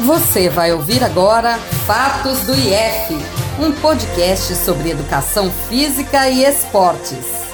Você vai ouvir agora Fatos do IF, um podcast sobre educação física e esportes.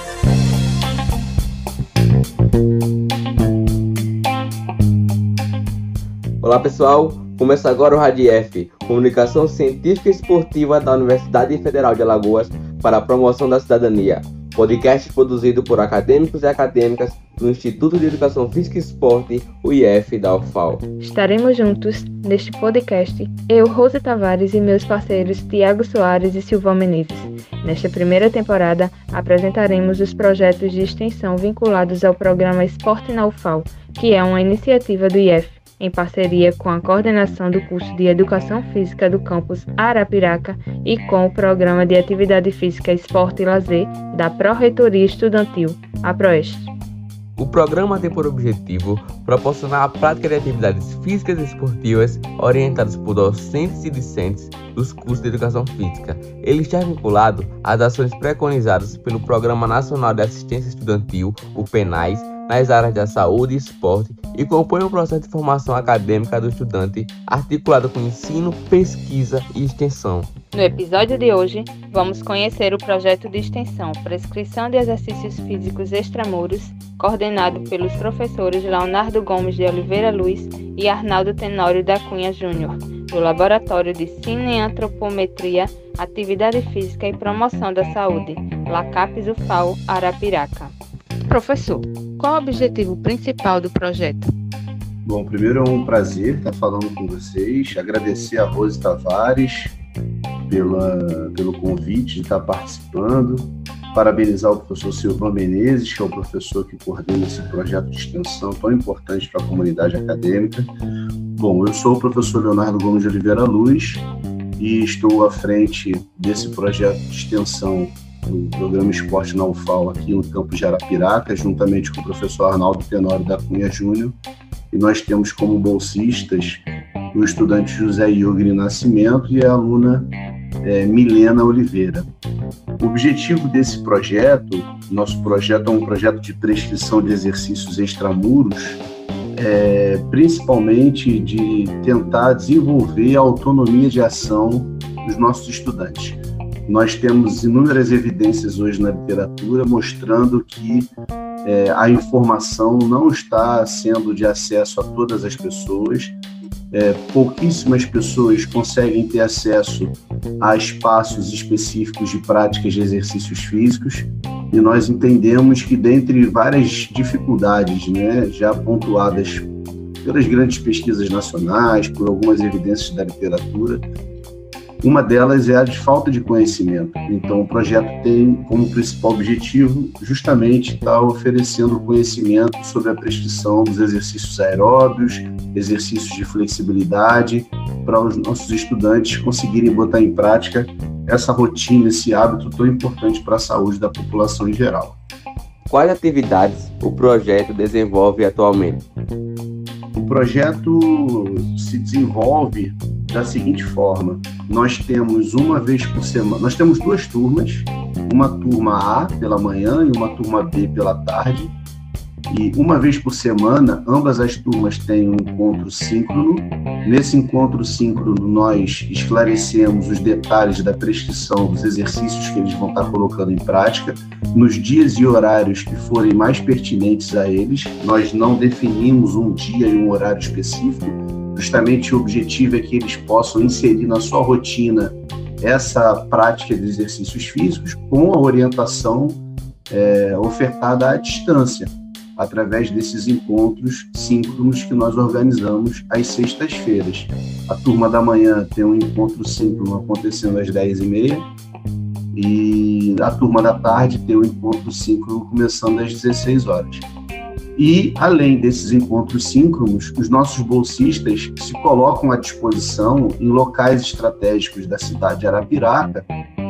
Olá pessoal, começa agora o RADIEF, Comunicação Científica e Esportiva da Universidade Federal de Alagoas para a promoção da cidadania. Podcast produzido por acadêmicos e acadêmicas do Instituto de Educação Física e Esporte, o IF da UFAL. Estaremos juntos neste podcast, eu, Rose Tavares e meus parceiros Tiago Soares e Silvão Menezes. Nesta primeira temporada, apresentaremos os projetos de extensão vinculados ao programa Esporte na UFAL, que é uma iniciativa do IF em parceria com a coordenação do curso de Educação Física do campus Arapiraca e com o Programa de Atividade Física, Esporte e Lazer da Pró-Reitoria Estudantil, a PROEST. O programa tem por objetivo proporcionar a prática de atividades físicas e esportivas orientadas por docentes e discentes dos cursos de educação física. Ele está vinculado às ações preconizadas pelo Programa Nacional de Assistência Estudantil, o PENAIS, nas áreas da saúde e esporte e compõe o processo de formação acadêmica do estudante articulado com ensino, pesquisa e extensão. No episódio de hoje, vamos conhecer o projeto de extensão Prescrição de Exercícios Físicos Extramuros, coordenado pelos professores Leonardo Gomes de Oliveira Luiz e Arnaldo Tenório da Cunha Júnior, do Laboratório de Cineantropometria, Atividade Física e Promoção da Saúde, LACAPES UFAO Arapiraca. Professor, qual o objetivo principal do projeto? Bom, primeiro é um prazer estar falando com vocês, agradecer a Rose Tavares pela, pelo convite de estar participando, parabenizar o professor Silvão Menezes, que é o professor que coordena esse projeto de extensão tão importante para a comunidade acadêmica. Bom, eu sou o professor Leonardo Gomes de Oliveira Luz e estou à frente desse projeto de extensão do programa Esporte na UFAL aqui no campus de Arapiraca, juntamente com o professor Arnaldo Tenório da Cunha Júnior. E nós temos como bolsistas o estudante José Iogri Nascimento e a aluna é, Milena Oliveira. O objetivo desse projeto, nosso projeto é um projeto de prescrição de exercícios extramuros, é, principalmente de tentar desenvolver a autonomia de ação dos nossos estudantes. Nós temos inúmeras evidências hoje na literatura mostrando que é, a informação não está sendo de acesso a todas as pessoas. É, pouquíssimas pessoas conseguem ter acesso a espaços específicos de práticas de exercícios físicos e nós entendemos que dentre várias dificuldades, né, já pontuadas pelas grandes pesquisas nacionais, por algumas evidências da literatura, uma delas é a de falta de conhecimento. Então, o projeto tem como principal objetivo justamente estar oferecendo conhecimento sobre a prescrição dos exercícios aeróbios, exercícios de flexibilidade, para os nossos estudantes conseguirem botar em prática essa rotina, esse hábito tão importante para a saúde da população em geral. Quais atividades o projeto desenvolve atualmente? O projeto se desenvolve da seguinte forma: nós temos uma vez por semana, nós temos duas turmas, uma turma A pela manhã e uma turma B pela tarde. E uma vez por semana, ambas as turmas têm um encontro síncrono. Nesse encontro síncrono, nós esclarecemos os detalhes da prescrição dos exercícios que eles vão estar colocando em prática, nos dias e horários que forem mais pertinentes a eles. Nós não definimos um dia e um horário específico, Justamente o objetivo é que eles possam inserir na sua rotina essa prática de exercícios físicos com a orientação é, ofertada à distância, através desses encontros síncronos que nós organizamos às sextas-feiras. A turma da manhã tem um encontro síncrono acontecendo às 10h30 e a turma da tarde tem um encontro síncrono começando às 16 horas. E, além desses encontros síncronos, os nossos bolsistas se colocam à disposição em locais estratégicos da cidade de Arapiraca,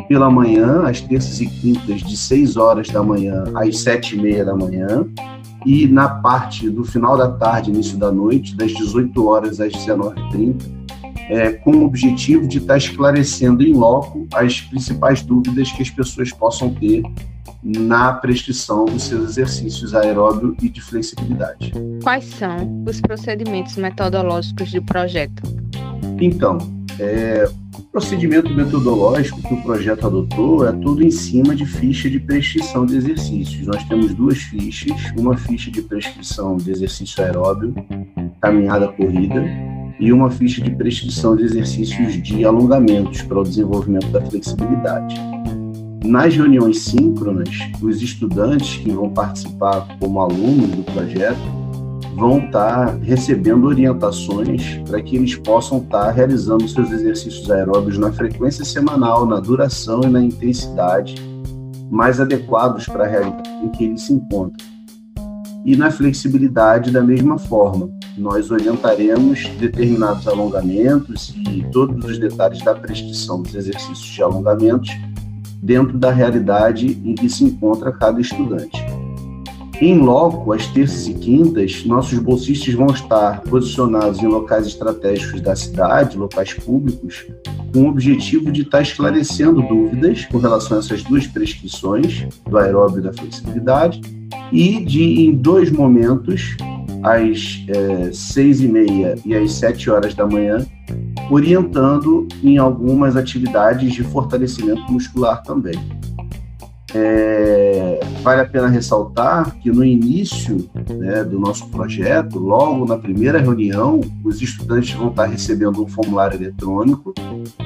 pela manhã, às terças e quintas, de 6 horas da manhã às 7 e meia da manhã, e na parte do final da tarde, início da noite, das 18 horas às 19h30, é, com o objetivo de estar esclarecendo em loco as principais dúvidas que as pessoas possam ter na prescrição dos seus exercícios aeróbio e de flexibilidade. Quais são os procedimentos metodológicos do projeto? Então, é, o procedimento metodológico que o projeto adotou é tudo em cima de ficha de prescrição de exercícios. Nós temos duas fichas, uma ficha de prescrição de exercício aeróbio, caminhada corrida, e uma ficha de prescrição de exercícios de alongamentos para o desenvolvimento da flexibilidade. Nas reuniões síncronas, os estudantes que vão participar como alunos do projeto vão estar recebendo orientações para que eles possam estar realizando seus exercícios aeróbicos na frequência semanal, na duração e na intensidade mais adequados para a realidade em que eles se encontram. E na flexibilidade, da mesma forma, nós orientaremos determinados alongamentos e todos os detalhes da prescrição dos exercícios de alongamentos dentro da realidade em que se encontra cada estudante. Em loco, às terças e quintas, nossos bolsistas vão estar posicionados em locais estratégicos da cidade, locais públicos, com o objetivo de estar esclarecendo dúvidas com relação a essas duas prescrições, do aeróbio e da flexibilidade, e de, em dois momentos, às é, seis e meia e às sete horas da manhã, orientando em algumas atividades de fortalecimento muscular também. É, vale a pena ressaltar que no início né, do nosso projeto, logo na primeira reunião, os estudantes vão estar recebendo um formulário eletrônico,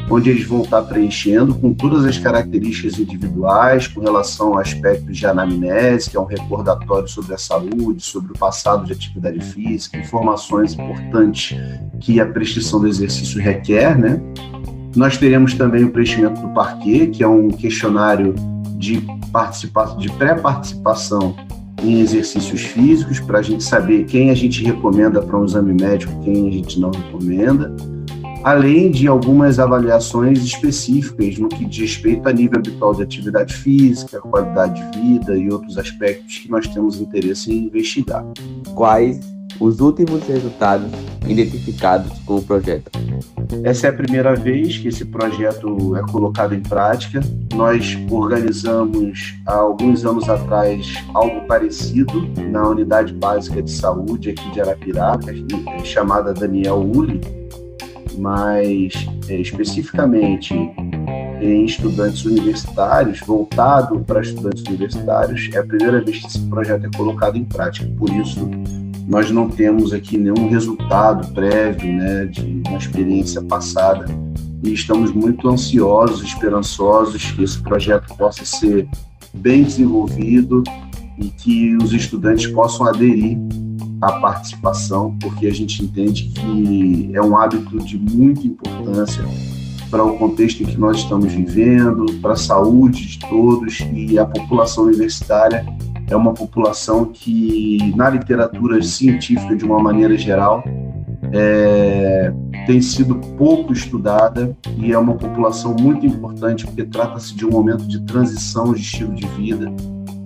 onde eles vão estar preenchendo com todas as características individuais com relação a aspectos de anamnese, que é um recordatório sobre a saúde, sobre o passado de atividade física, informações importantes que a prescrição do exercício requer, né? Nós teremos também o preenchimento do parquet, que é um questionário de, participação, de pré-participação em exercícios físicos, para a gente saber quem a gente recomenda para um exame médico, quem a gente não recomenda, além de algumas avaliações específicas no que diz respeito a nível habitual de atividade física, qualidade de vida e outros aspectos que nós temos interesse em investigar. Quais os últimos resultados identificados com o projeto. Essa é a primeira vez que esse projeto é colocado em prática. Nós organizamos há alguns anos atrás algo parecido na unidade básica de saúde aqui de Arapiraca, chamada Daniel Uli, mas é, especificamente em estudantes universitários, voltado para estudantes universitários, é a primeira vez que esse projeto é colocado em prática. Por isso, nós não temos aqui nenhum resultado prévio né, de uma experiência passada. E estamos muito ansiosos, esperançosos que esse projeto possa ser bem desenvolvido e que os estudantes possam aderir à participação, porque a gente entende que é um hábito de muita importância para o contexto em que nós estamos vivendo, para a saúde de todos e a população universitária é uma população que, na literatura científica, de uma maneira geral, é, tem sido pouco estudada e é uma população muito importante porque trata-se de um momento de transição de estilo de vida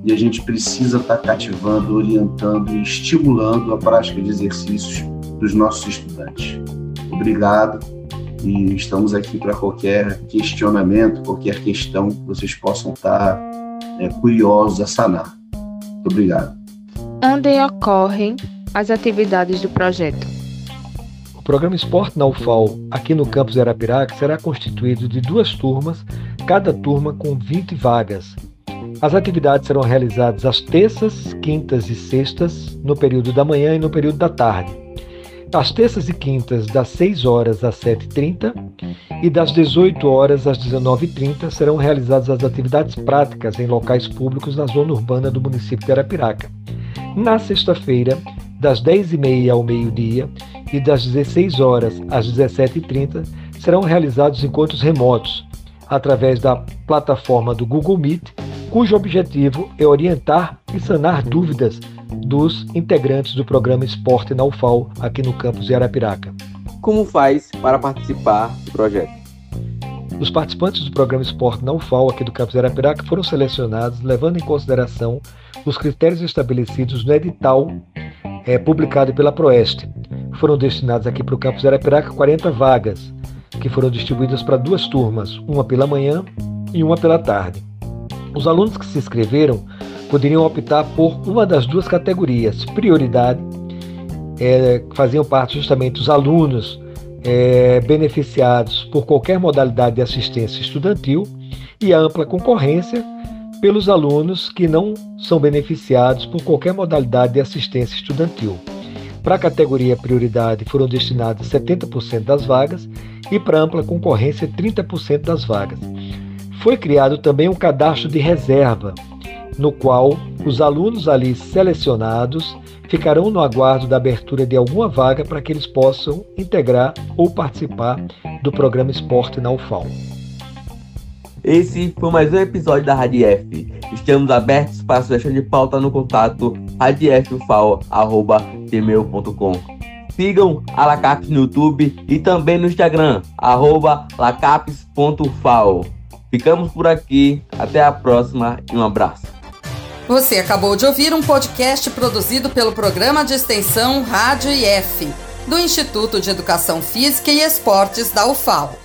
e a gente precisa estar cativando, orientando e estimulando a prática de exercícios dos nossos estudantes. Obrigado e estamos aqui para qualquer questionamento, qualquer questão que vocês possam estar é, curiosos a sanar. Obrigado. Onde ocorrem as atividades do projeto? O programa Esporte na UFAL, aqui no campus Arapiraca, será constituído de duas turmas, cada turma com 20 vagas. As atividades serão realizadas às terças, quintas e sextas, no período da manhã e no período da tarde. Às terças e quintas, das 6 horas às 7h30 e das 18 horas às 19h30 serão realizadas as atividades práticas em locais públicos na zona urbana do município de Arapiraca. Na sexta-feira, das 10h30 ao meio-dia e das 16 horas às 17h30 serão realizados encontros remotos através da plataforma do Google Meet, cujo objetivo é orientar e sanar dúvidas dos integrantes do programa Esporte na UFAL, aqui no campus de Arapiraca. Como faz para participar do projeto? Os participantes do programa Esporte na UFAL, aqui do campus Arapiraca, foram selecionados levando em consideração os critérios estabelecidos no edital é, publicado pela Proeste. Foram destinados aqui para o campus Arapiraca 40 vagas, que foram distribuídas para duas turmas, uma pela manhã e uma pela tarde. Os alunos que se inscreveram poderiam optar por uma das duas categorias. Prioridade é, faziam parte justamente os alunos é, beneficiados por qualquer modalidade de assistência estudantil e ampla concorrência pelos alunos que não são beneficiados por qualquer modalidade de assistência estudantil. Para a categoria prioridade foram destinadas 70% das vagas e para ampla concorrência 30% das vagas. Foi criado também um cadastro de reserva, no qual os alunos ali selecionados ficarão no aguardo da abertura de alguma vaga para que eles possam integrar ou participar do programa Esporte na UFAL. Esse foi mais um episódio da Rádio F. Estamos abertos para sugestão de pauta no contato radiofufal.gmail.com Sigam a Lacaps no YouTube e também no Instagram, arroba lacaps.fal. Ficamos por aqui, até a próxima e um abraço. Você acabou de ouvir um podcast produzido pelo programa de extensão Rádio IF, do Instituto de Educação Física e Esportes da UFAL.